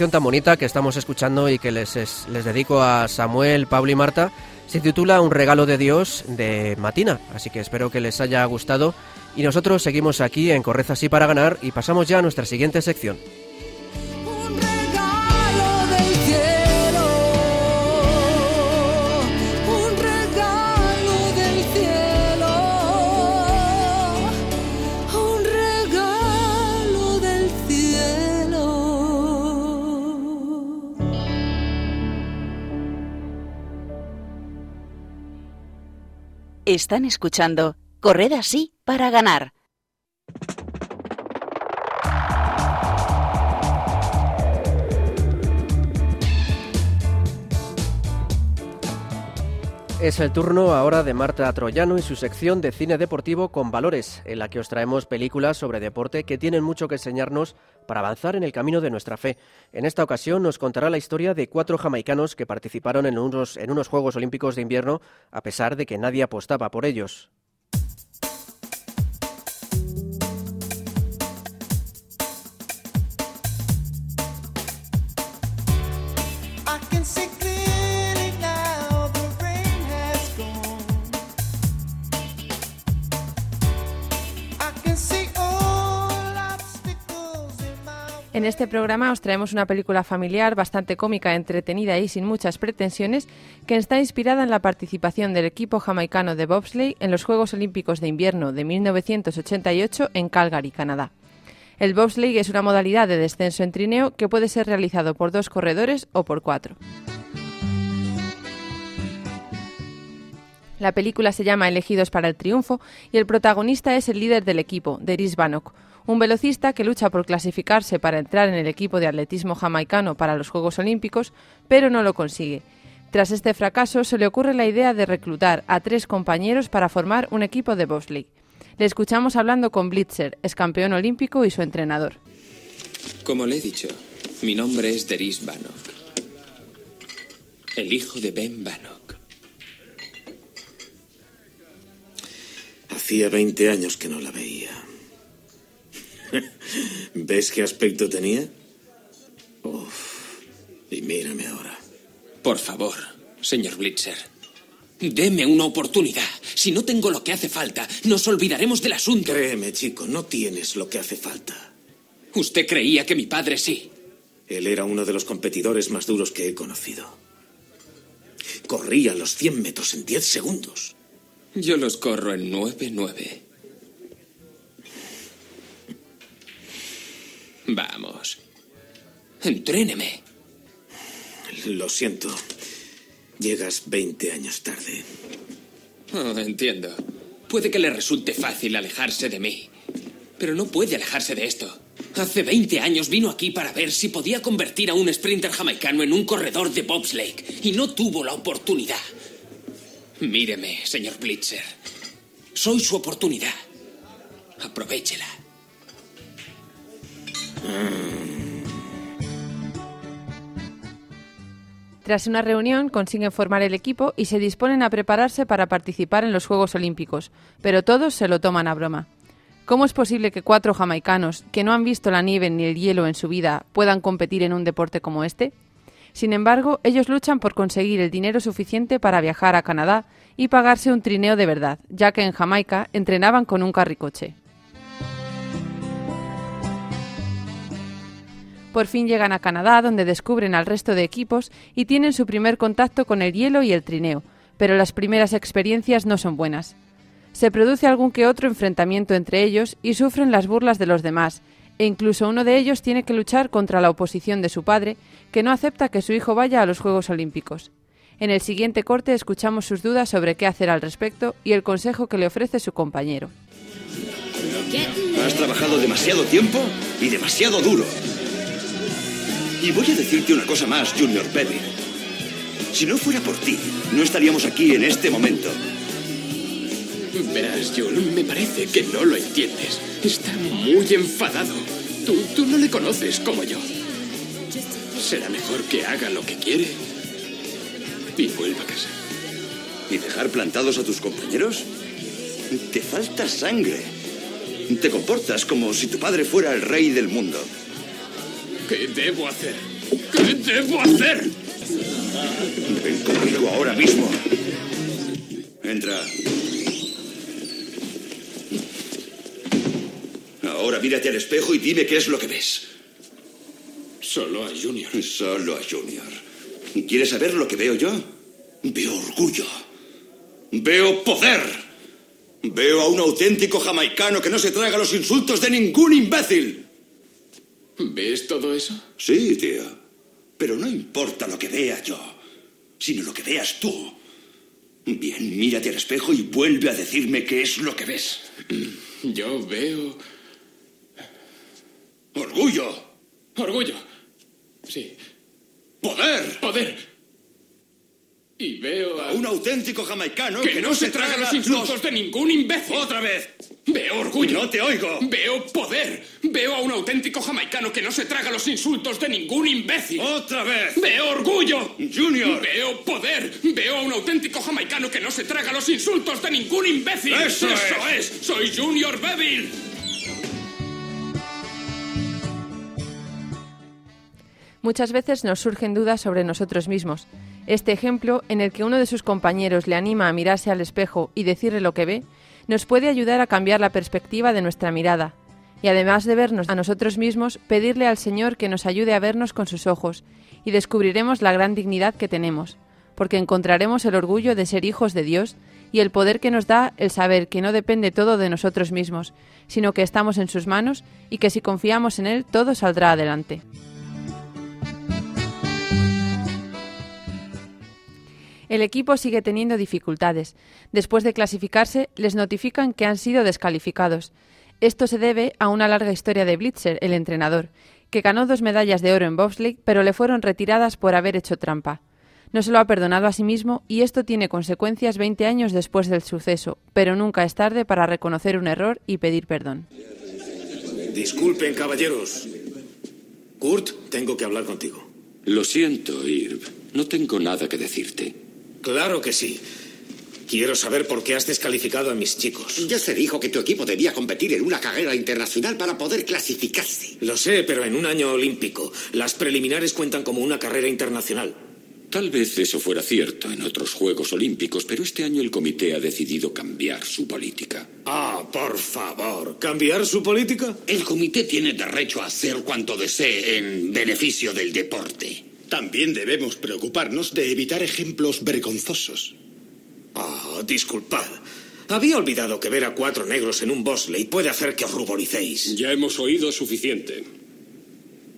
canción tan bonita que estamos escuchando y que les, es- les dedico a Samuel, Pablo y Marta se titula Un regalo de Dios de Matina. Así que espero que les haya gustado. Y nosotros seguimos aquí en Correza así para ganar y pasamos ya a nuestra siguiente sección. Están escuchando Corred así para ganar. Es el turno ahora de Marta Troyano y su sección de cine deportivo con valores, en la que os traemos películas sobre deporte que tienen mucho que enseñarnos para avanzar en el camino de nuestra fe. En esta ocasión nos contará la historia de cuatro jamaicanos que participaron en unos, en unos Juegos Olímpicos de invierno a pesar de que nadie apostaba por ellos. En este programa os traemos una película familiar bastante cómica, entretenida y sin muchas pretensiones, que está inspirada en la participación del equipo jamaicano de bobsleigh en los Juegos Olímpicos de Invierno de 1988 en Calgary, Canadá. El bobsleigh es una modalidad de descenso en trineo que puede ser realizado por dos corredores o por cuatro. La película se llama Elegidos para el Triunfo y el protagonista es el líder del equipo, Deris Bannock, un velocista que lucha por clasificarse para entrar en el equipo de atletismo jamaicano para los Juegos Olímpicos, pero no lo consigue. Tras este fracaso, se le ocurre la idea de reclutar a tres compañeros para formar un equipo de bobsleigh. Le escuchamos hablando con Blitzer, ex campeón olímpico y su entrenador. Como le he dicho, mi nombre es Deris Bannock. El hijo de Ben Bannock. Hacía 20 años que no la veía. *laughs* ¿Ves qué aspecto tenía? Uf. Y mírame ahora. Por favor, señor Blitzer. Deme una oportunidad. Si no tengo lo que hace falta, nos olvidaremos del asunto. Créeme, chico, no tienes lo que hace falta. Usted creía que mi padre sí. Él era uno de los competidores más duros que he conocido. Corría los 100 metros en 10 segundos. Yo los corro en 9-9. Vamos. Entréneme. Lo siento. Llegas 20 años tarde. Oh, entiendo. Puede que le resulte fácil alejarse de mí. Pero no puede alejarse de esto. Hace 20 años vino aquí para ver si podía convertir a un sprinter jamaicano en un corredor de bobsleigh y no tuvo la oportunidad. Míreme, señor Blitzer. Soy su oportunidad. Aprovechela. Tras una reunión consiguen formar el equipo y se disponen a prepararse para participar en los Juegos Olímpicos, pero todos se lo toman a broma. ¿Cómo es posible que cuatro jamaicanos, que no han visto la nieve ni el hielo en su vida, puedan competir en un deporte como este? Sin embargo, ellos luchan por conseguir el dinero suficiente para viajar a Canadá y pagarse un trineo de verdad, ya que en Jamaica entrenaban con un carricoche. Por fin llegan a Canadá, donde descubren al resto de equipos y tienen su primer contacto con el hielo y el trineo, pero las primeras experiencias no son buenas. Se produce algún que otro enfrentamiento entre ellos y sufren las burlas de los demás, e incluso uno de ellos tiene que luchar contra la oposición de su padre, que no acepta que su hijo vaya a los Juegos Olímpicos. En el siguiente corte escuchamos sus dudas sobre qué hacer al respecto y el consejo que le ofrece su compañero. Has trabajado demasiado tiempo y demasiado duro. Y voy a decirte una cosa más, Junior Pevin. Si no fuera por ti, no estaríamos aquí en este momento. Verás, Jules, me parece que no lo entiendes. Está muy enfadado. Tú, tú no le conoces como yo. Será mejor que haga lo que quiere y vuelva a casa. ¿Y dejar plantados a tus compañeros? Te falta sangre. Te comportas como si tu padre fuera el rey del mundo. ¿Qué debo hacer? ¿Qué debo hacer? Ven conmigo ahora mismo. Entra. Ahora mírate al espejo y dime qué es lo que ves. Solo a Junior. Solo a Junior. ¿Quieres saber lo que veo yo? Veo orgullo. Veo poder. Veo a un auténtico jamaicano que no se traga los insultos de ningún imbécil. ¿Ves todo eso? Sí, tío. Pero no importa lo que vea yo, sino lo que veas tú. Bien, mírate al espejo y vuelve a decirme qué es lo que ves. Yo veo Orgullo. orgullo. Sí. Poder. Poder. Y veo a... A un auténtico jamaicano que, no, se traga los insultos de ningún imbécil. Otra vez. Veo orgullo. No te oigo. Veo poder. Veo a un auténtico jamaicano que no se traga los insultos de ningún imbécil. Otra vez. Veo orgullo. Junior. Veo poder. Veo a un auténtico jamaicano que no se traga los insultos de ningún imbécil. Eso es. Soy Junior Beville. Muchas veces nos surgen dudas sobre nosotros mismos. Este ejemplo, en el que uno de sus compañeros le anima a mirarse al espejo y decirle lo que ve, nos puede ayudar a cambiar la perspectiva de nuestra mirada, y además de vernos a nosotros mismos, pedirle al Señor que nos ayude a vernos con sus ojos, y descubriremos la gran dignidad que tenemos, porque encontraremos el orgullo de ser hijos de Dios y el poder que nos da el saber que no depende todo de nosotros mismos, sino que estamos en sus manos y que si confiamos en Él todo saldrá adelante. El equipo sigue teniendo dificultades. Después de clasificarse, les notifican que han sido descalificados. Esto se debe a una larga historia de Blitzer, el entrenador, que ganó dos medallas de oro en bobsleigh, pero le fueron retiradas por haber hecho trampa. No se lo ha perdonado a sí mismo y esto tiene consecuencias 20 años después del suceso, pero nunca es tarde para reconocer un error y pedir perdón. Disculpen, caballeros. Kurt, tengo que hablar contigo. Lo siento, Irv. No tengo nada que decirte. Claro que sí. Quiero saber por qué has descalificado a mis chicos. Ya se dijo que tu equipo debía competir en una carrera internacional para poder clasificarse. Lo sé, pero en un año olímpico. Las preliminares cuentan como una carrera internacional. Tal vez eso fuera cierto en otros Juegos Olímpicos, pero este año el comité ha decidido cambiar su política. Ah, por favor. ¿Cambiar su política? El comité tiene derecho a hacer cuanto desee en beneficio del deporte. También debemos preocuparnos de evitar ejemplos vergonzosos. Ah, disculpad. Había olvidado que ver a cuatro negros en un bobsleigh puede hacer que os ruboricéis. Ya hemos oído suficiente.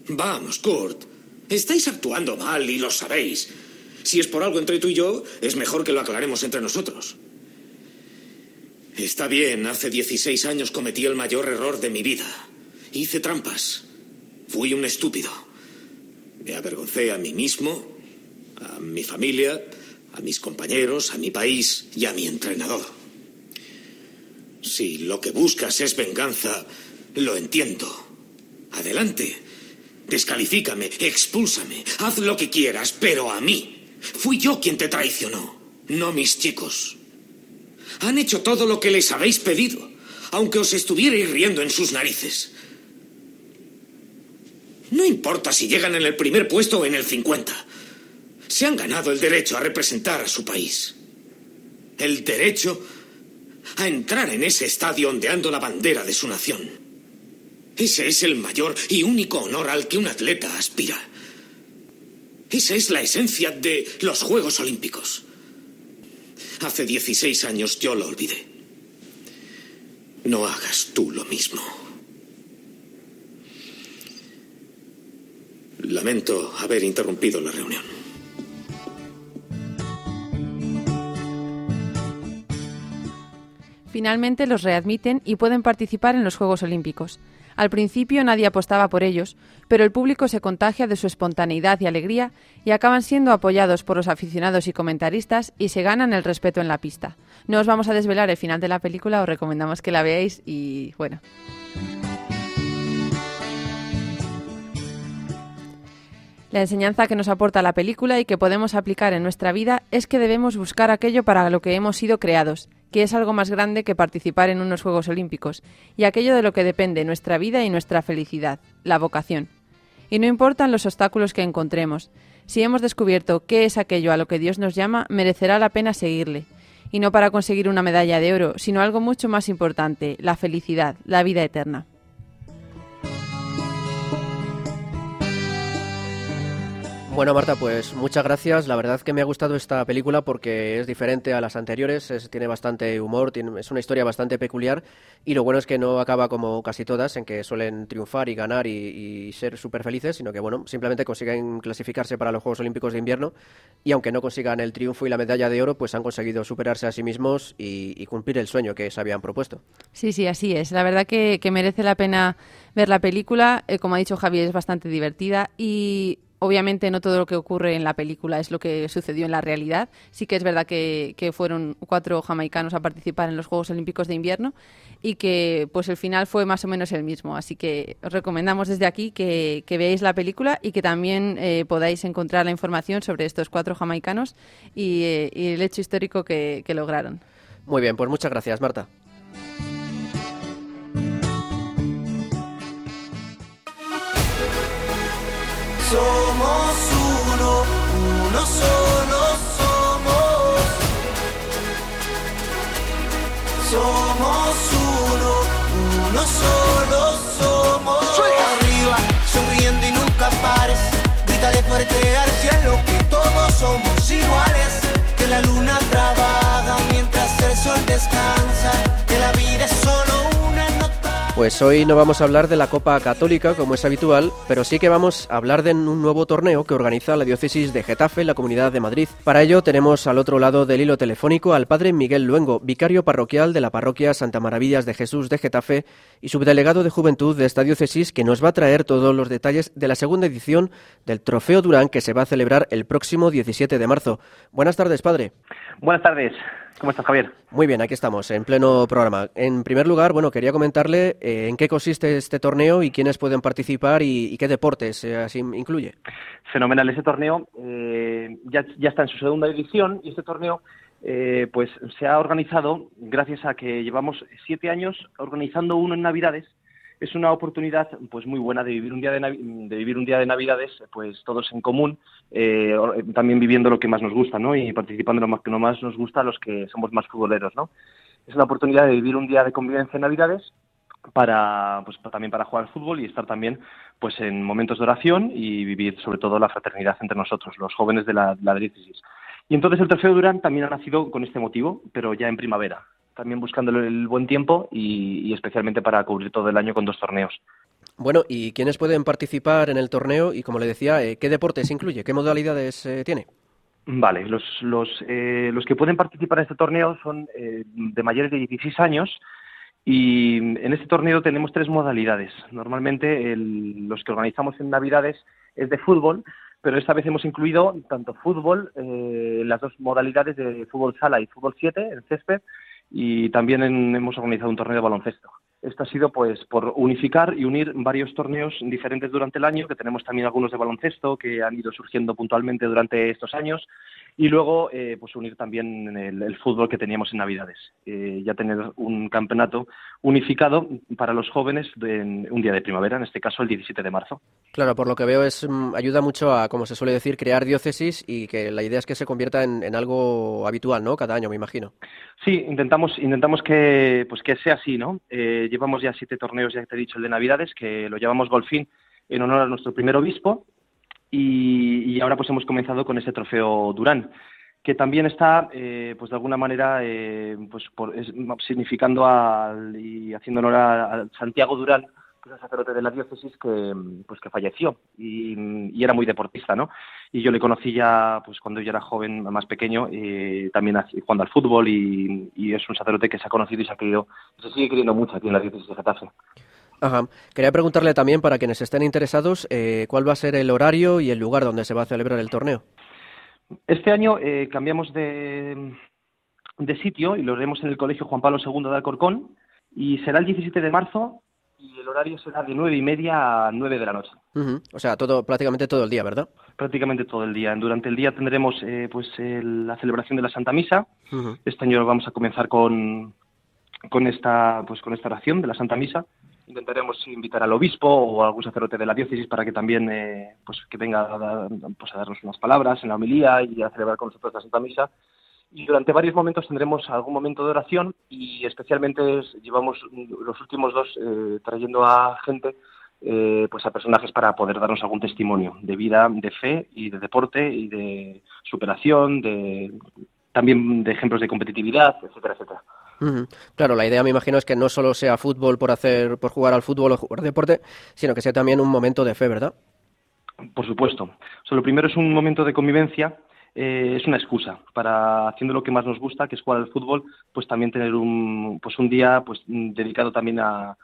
Vamos, Kurt. Estáis actuando mal y lo sabéis. Si es por algo entre tú y yo, es mejor que lo aclaremos entre nosotros. Está bien, hace 16 años cometí el mayor error de mi vida. Hice trampas. Fui un estúpido. Me avergoncé a mí mismo, a mi familia, a mis compañeros, a mi país y a mi entrenador. Si lo que buscas es venganza, lo entiendo. Adelante. Descalifícame, expúlsame, haz lo que quieras, pero a mí. Fui yo quien te traicionó, no mis chicos. Han hecho todo lo que les habéis pedido, aunque os estuvierais riendo en sus narices. No importa si llegan en el primer puesto o en el 50. Se han ganado el derecho a representar a su país. El derecho a entrar en ese estadio ondeando la bandera de su nación. Ese es el mayor y único honor al que un atleta aspira. Esa es la esencia de los Juegos Olímpicos. Hace 16 años yo lo olvidé. No hagas tú lo mismo. Lamento haber interrumpido la reunión. Finalmente los readmiten y pueden participar en los Juegos Olímpicos. Al principio nadie apostaba por ellos, pero el público se contagia de su espontaneidad y alegría y acaban siendo apoyados por los aficionados y comentaristas y se ganan el respeto en la pista. No os vamos a desvelar el final de la película, os recomendamos que la veáis y bueno. La enseñanza que nos aporta la película y que podemos aplicar en nuestra vida es que debemos buscar aquello para lo que hemos sido creados, que es algo más grande que participar en unos Juegos Olímpicos, y aquello de lo que depende nuestra vida y nuestra felicidad, la vocación. Y no importan los obstáculos que encontremos, si hemos descubierto qué es aquello a lo que Dios nos llama, merecerá la pena seguirle, y no para conseguir una medalla de oro, sino algo mucho más importante, la felicidad, la vida eterna. Bueno, Marta, pues muchas gracias. La verdad que me ha gustado esta película porque es diferente a las anteriores, es- tiene bastante humor, tiene- es una historia bastante peculiar y lo bueno es que no acaba como casi todas, en que suelen triunfar y ganar y, ser súper felices, sino que bueno, simplemente consiguen clasificarse para los Juegos Olímpicos de Invierno y aunque no consigan el triunfo y la medalla de oro, pues han conseguido superarse a sí mismos y, y cumplir el sueño que se habían propuesto. Sí, sí, así es. La verdad que, que merece la pena ver la película. Eh, como ha dicho Javier, es bastante divertida y obviamente no todo lo que ocurre en la película es lo que sucedió en la realidad. Sí que es verdad que, fueron cuatro jamaicanos a participar en los Juegos Olímpicos de Invierno y que pues el final fue más o menos el mismo. Así que os recomendamos desde aquí que, veáis la película y que también eh, podáis encontrar la información sobre estos cuatro jamaicanos y, eh, y el hecho histórico que- que lograron. Muy bien, pues muchas gracias, Marta. Somos uno, uno solo somos. Somos uno, uno solo somos. Arriba, sonriendo y nunca pares. Grítale fuerte al cielo que todos somos iguales. Que la luna trabaja mientras el sol descansa. Que la vida es solo. Pues hoy no vamos a hablar de la Copa Católica, como es habitual, pero sí que vamos a hablar de un nuevo torneo que organiza la diócesis de Getafe la Comunidad de Madrid. Para ello tenemos al otro lado del hilo telefónico al padre Miguel Luengo, vicario parroquial de la parroquia Santa Maravillas de Jesús de Getafe y subdelegado de Juventud de esta diócesis, que nos va a traer todos los detalles de la segunda edición del Trofeo Durán que se va a celebrar el próximo 17 de marzo. Buenas tardes, padre. Buenas tardes. ¿Cómo estás, Javier? Muy bien, aquí estamos, en pleno programa. En primer lugar, bueno, quería comentarle eh, en qué consiste este torneo y quiénes pueden participar y, y qué deportes eh, así incluye. Fenomenal. Ese torneo eh, ya, ya está en su segunda edición y este torneo eh, pues se ha organizado gracias a que llevamos siete años organizando uno en Navidades. Es una oportunidad pues muy buena de vivir un día de, Navidades pues todos en común eh, or- también viviendo lo que más nos gusta ¿no? y participando en lo más que más nos gusta a los que somos más futboleros ¿no? es una oportunidad de vivir un día de convivencia en Navidades para pues también para jugar al fútbol y estar también pues en momentos de oración y vivir sobre todo la fraternidad entre nosotros los jóvenes de la, la diócesis y entonces el trofeo Durán también ha nacido con este motivo pero ya en primavera también buscando el buen tiempo y, y especialmente para cubrir todo el año con dos torneos Bueno, ¿y quiénes pueden participar en el torneo? Y como le decía, eh, ¿qué deportes incluye? ¿Qué modalidades eh, tiene? Vale, los, los, eh, los que pueden participar en este torneo son eh, de mayores de 16 años y en este torneo tenemos tres modalidades. Normalmente el- los que organizamos en Navidades es de fútbol, pero esta vez hemos incluido tanto fútbol, eh, las dos modalidades de fútbol sala y fútbol 7 en césped y también en- hemos organizado un torneo de baloncesto. Esto ha sido pues por unificar y unir varios torneos diferentes durante el año, que tenemos también algunos de baloncesto que han ido surgiendo puntualmente durante estos años, y luego eh, pues unir también el, el fútbol que teníamos en Navidades. Eh, ya tener un campeonato unificado para los jóvenes en un día de primavera, en este caso el 17 de marzo. Claro, por lo que veo es mm, ayuda mucho a, como se suele decir, crear diócesis y que la idea es que se convierta en, en algo habitual, ¿no? Cada año, me imagino. Sí, intentamos, intentamos que, pues que sea así, ¿no? Eh, llevamos ya siete torneos, ya te he dicho, el de Navidades, que lo llamamos Golfín en honor a nuestro primer obispo, y, ahora pues hemos comenzado con ese trofeo Durán. que también está, eh, pues de alguna manera, eh, pues significando al, y haciendo honor a, Santiago Durán, el sacerdote de la diócesis que, pues que falleció y, era muy deportista, ¿no? Y yo le conocí ya, pues cuando yo era joven, más pequeño, eh, también jugando al fútbol y, es un sacerdote que se ha conocido y se ha querido, se sigue queriendo mucho aquí en la diócesis de Getafe. Ajá. Quería preguntarle también, para quienes estén interesados, cuál va a ser el horario y el lugar donde se va a celebrar el torneo. Este año eh, cambiamos de, sitio y lo haremos en el Colegio Juan Pablo II de Alcorcón y será el 17 de marzo y el horario será de nueve y media a nueve de la noche. O sea, todo prácticamente todo el día, ¿verdad? Prácticamente todo el día. Durante el día tendremos eh, pues la celebración de la Santa Misa. Este año vamos a comenzar con, con esta pues con esta oración de la Santa Misa intentaremos invitar al obispo o a algún sacerdote de la diócesis para que también eh, pues que venga a, pues a darnos unas palabras en la homilía y a celebrar con nosotros la Santa Misa. Y durante varios momentos tendremos algún momento de oración y especialmente llevamos los últimos dos eh, trayendo a gente, eh, pues a personajes para poder darnos algún testimonio de vida, de fe y de deporte y de superación, de también de ejemplos de competitividad, etcétera, etcétera. Claro, la idea me imagino es que no solo sea fútbol por hacer, por jugar al fútbol o jugar deporte, sino que sea también un momento de fe, ¿verdad? Por supuesto. O lo primero es un momento de convivencia, eh, es una excusa para haciendo lo que más nos gusta, que es jugar al fútbol, pues también tener un, pues un día pues dedicado también a,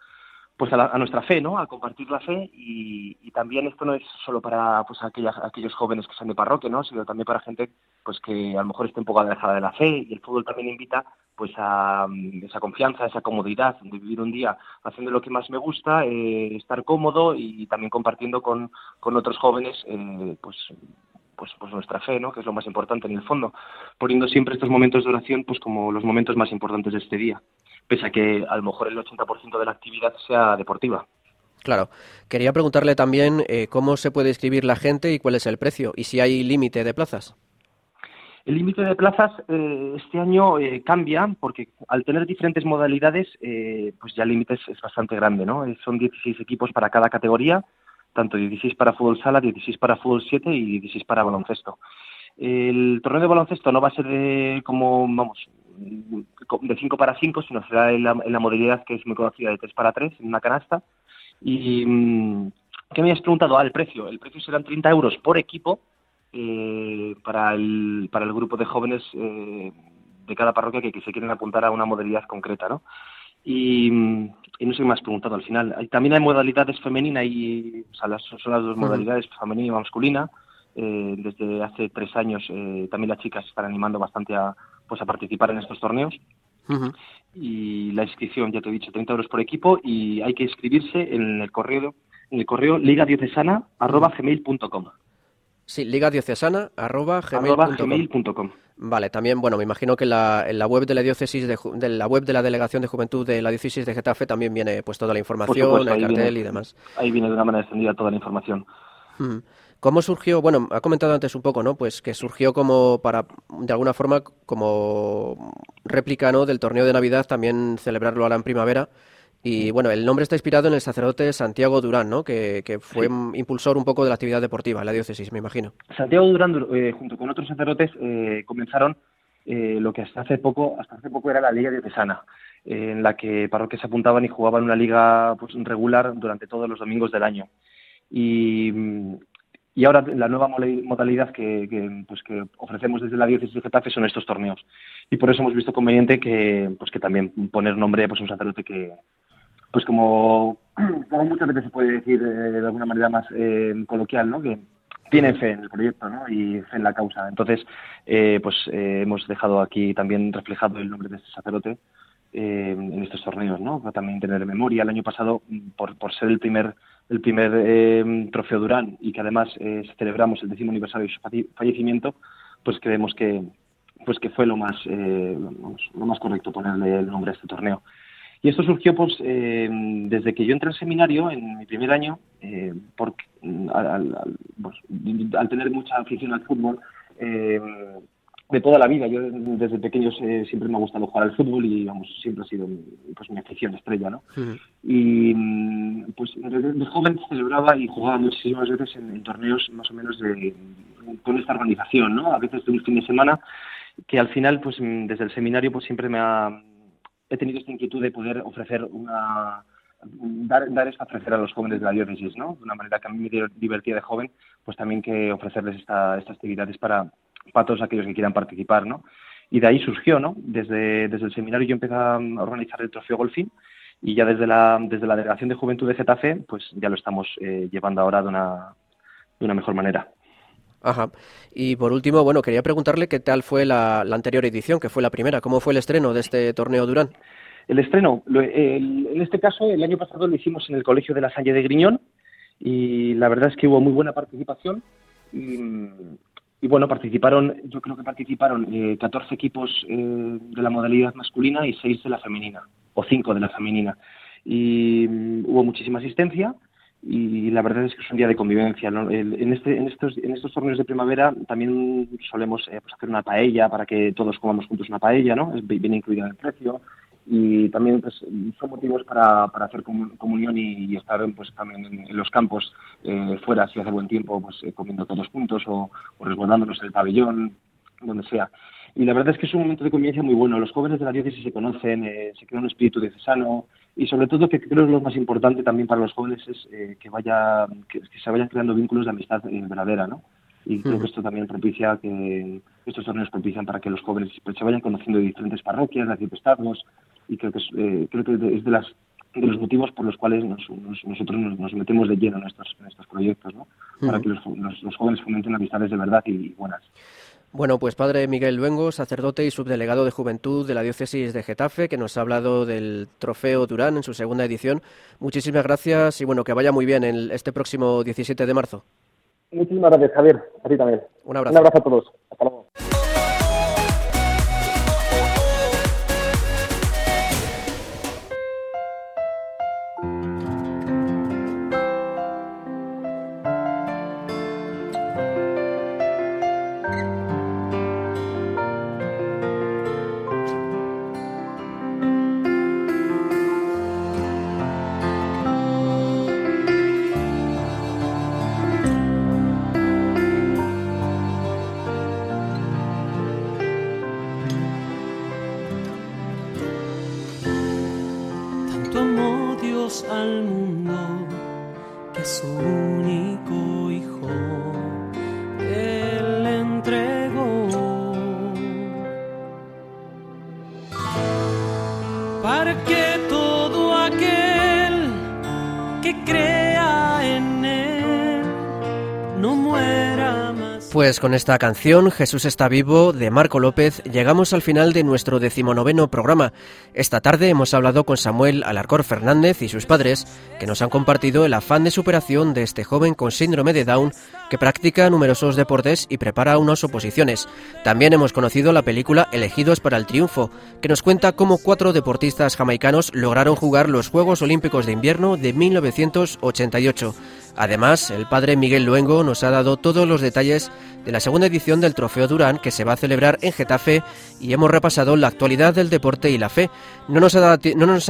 pues a, nuestra fe, ¿no? A compartir la fe y, también esto no es solo para pues aquellas, aquellos jóvenes que son de parroquia, ¿no? Sino también para gente pues que a lo mejor esté un poco alejada de la fe y el fútbol también invita pues a mm, esa confianza, esa comodidad de vivir un día haciendo lo que más me gusta, eh, estar cómodo y también compartiendo con, con otros jóvenes eh, pues pues, pues nuestra fe, ¿no? que es lo más importante en el fondo, poniendo siempre estos momentos de oración pues como los momentos más importantes de este día pese a que a lo mejor el 80% de la actividad sea deportiva. Claro. Quería preguntarle también eh, cómo se puede inscribir la gente y cuál es el precio y si hay límite de plazas. El límite de plazas eh, este año eh, cambia porque al tener diferentes modalidades, pues ya el límite es, bastante grande, ¿no? Son 16 equipos para cada categoría, tanto 16 para fútbol sala, 16 para fútbol 7 y 16 para baloncesto. El torneo de baloncesto no va a ser de, como, vamos, de 5 para 5, sino será en la, modalidad que es muy conocida de 3 para 3, en una canasta. Y, mm, ¿qué me has preguntado? Ah, el precio. El precio serán 30 euros por equipo eh, para, el, para el grupo de jóvenes eh, de cada parroquia que, se quieren apuntar a una modalidad concreta, ¿no? Y, no sé qué me has preguntado al final. También hay modalidades femenina y, o sea, las, son las dos modalidades, femenina y masculina. Eh, desde hace tres años también las chicas están animando bastante a, pues a participar en estos torneos. Y la inscripción, ya te he dicho, 30 euros por equipo y hay que inscribirse en el correo, en el correo ligadiocesana.gmail.com. Sí, ligadiocesana.gmail.com. Vale, también, bueno, me imagino que la, en la web de la diócesis, de, la web de la Delegación de Juventud de la diócesis de Getafe también viene pues toda la información, el cartel y demás. Ahí viene de una manera extendida toda la información. ¿Cómo surgió? Bueno, ha comentado antes un poco, ¿no? Pues que surgió como para, de alguna forma, como réplica, ¿no? Del torneo de Navidad, también celebrarlo ahora en primavera. Y bueno, el nombre está inspirado en el sacerdote Santiago Durán, ¿no? Que, fue impulsor un poco de la actividad deportiva en la diócesis, me imagino. Santiago Durán, eh, junto con otros sacerdotes, eh, comenzaron eh, lo que hasta hace poco, hasta hace poco era la Liga Diocesana, en la que parroquias se apuntaban y jugaban una liga pues, regular durante todos los domingos del año. Y, y ahora la nueva modalidad que, pues que ofrecemos desde la diócesis de Getafe son estos torneos. Y por eso hemos visto conveniente que, pues que también poner nombre pues, a un sacerdote que, pues *clears throat* como, muchas veces se puede decir eh, de alguna manera más eh, coloquial, ¿no? que tiene fe en el proyecto ¿no? y fe en la causa. Entonces, eh, pues hemos dejado aquí también reflejado el nombre de este sacerdote en estos torneos, ¿no? Para también tener memoria. El año pasado, por, por ser el primer el primer eh, trofeo Durán y que además eh, celebramos el décimo aniversario de su fallecimiento, pues creemos que pues que fue lo más eh, lo más correcto ponerle el nombre a este torneo. Y esto surgió pues desde que yo entré al seminario en mi primer año, porque al, pues, al, tener mucha afición al fútbol, de toda la vida. Yo desde pequeño siempre me ha gustado jugar al fútbol y vamos, siempre ha sido pues, mi afición estrella, ¿no? Y mm, pues desde joven celebraba y jugaba muchísimas veces en, torneos más o menos de, con esta organización, ¿no? A veces de un fin de semana que al final, pues mm, desde el seminario, pues siempre me ha, he tenido esta inquietud de poder ofrecer una, dar, dar esto a ofrecer a los jóvenes de la diócesis, ¿no? De una manera que a mí me divertía de joven, pues también que ofrecerles esta, estas actividades para, para todos aquellos que quieran participar, ¿no? Y de ahí surgió, ¿no? Desde, desde el seminario yo empecé a organizar el trofeo Golfín y ya desde la, desde la Delegación de Juventud de Getafe, pues ya lo estamos eh, llevando ahora de una, de una mejor manera. Ajá. Y por último, bueno, quería preguntarle qué tal fue la, anterior edición, que fue la primera. ¿Cómo fue el estreno de este torneo Durán? El estreno, en este caso, el año pasado lo hicimos en el Colegio de la Salle de Griñón y la verdad es que hubo muy buena participación. Y, bueno, participaron, yo creo que participaron eh, 14 equipos eh, de la modalidad masculina y 6 de la femenina, o 5 de la femenina. Y um, hubo muchísima asistencia y la verdad es que es un día de convivencia. ¿no? En, este, en, estos, torneos de primavera también solemos eh, pues hacer una paella para que todos comamos juntos una paella, ¿no? Es, viene incluida en el precio y también pues, son motivos para, para hacer comunión y, estar pues también en, los campos eh, fuera si hace buen tiempo pues eh, comiendo todos juntos o, resguardándonos en el pabellón donde sea y la verdad es que es un momento de convivencia muy bueno los jóvenes de la diócesis se conocen eh, se crea un espíritu diocesano y sobre todo que creo que lo más importante también para los jóvenes es eh, que vaya que, que, se vayan creando vínculos de amistad eh, verdadera no y creo que esto también propicia que estos torneos propician para que los jóvenes pues, se vayan conociendo de diferentes parroquias, de arciprestazgos, y creo que es, eh, creo que es de las de los motivos por los cuales nos, nos, nosotros nos, nos, metemos de lleno en estos, en estos proyectos, ¿no? Para que los, los, los, jóvenes fomenten amistades de verdad y buenas. Bueno, pues padre Miguel Luengo, sacerdote y subdelegado de Juventud de la Diócesis de Getafe, que nos ha hablado del Trofeo Durán en su segunda edición. Muchísimas gracias y bueno, que vaya muy bien el, este próximo 17 de marzo. Muchísimas gracias, Javier. A ti también. Un abrazo. Un abrazo a todos. Hasta luego. Pues con esta canción, Jesús está vivo, de Marco López, llegamos al final de nuestro decimonoveno programa. Esta tarde hemos hablado con Samuel Alarcor Fernández y sus padres, que nos han compartido el afán de superación de este joven con síndrome de Down, que practica numerosos deportes y prepara unas oposiciones. También hemos conocido la película Elegidos para el Triunfo, que nos cuenta cómo cuatro deportistas jamaicanos lograron jugar los Juegos Olímpicos de Invierno de 1988. Además, el padre Miguel Luengo nos ha dado todos los detalles de la segunda edición del Trofeo Durán que se va a celebrar en Getafe y hemos repasado la actualidad del deporte y la fe. No nos, ha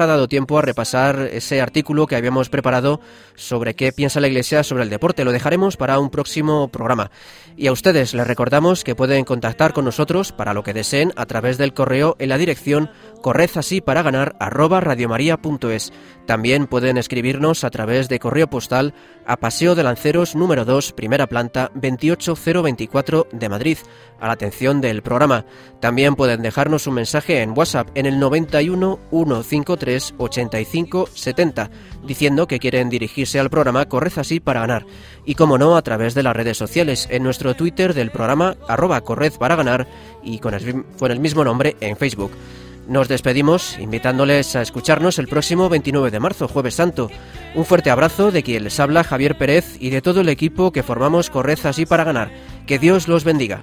dado, tiempo a repasar ese artículo que habíamos preparado sobre qué piensa la Iglesia sobre el deporte. Lo dejaremos para un próximo programa. Y a ustedes les recordamos que pueden contactar con nosotros para lo que deseen a través del correo en la dirección También pueden escribirnos a través de correo postal a Paseo de Lanceros número 2, primera planta 28024 de Madrid, a la atención del programa. También pueden dejarnos un mensaje en WhatsApp en el 91 153 85 70 diciendo que quieren dirigirse al programa Corred así para ganar. Y como no, a través de las redes sociales, en nuestro Twitter del programa arroba Corred para ganar y con el, con el mismo nombre en Facebook. Nos despedimos invitándoles a escucharnos el próximo 29 de marzo, jueves santo. Un fuerte abrazo de quien les habla Javier Pérez y de todo el equipo que formamos Corred así para ganar. Que Dios los bendiga.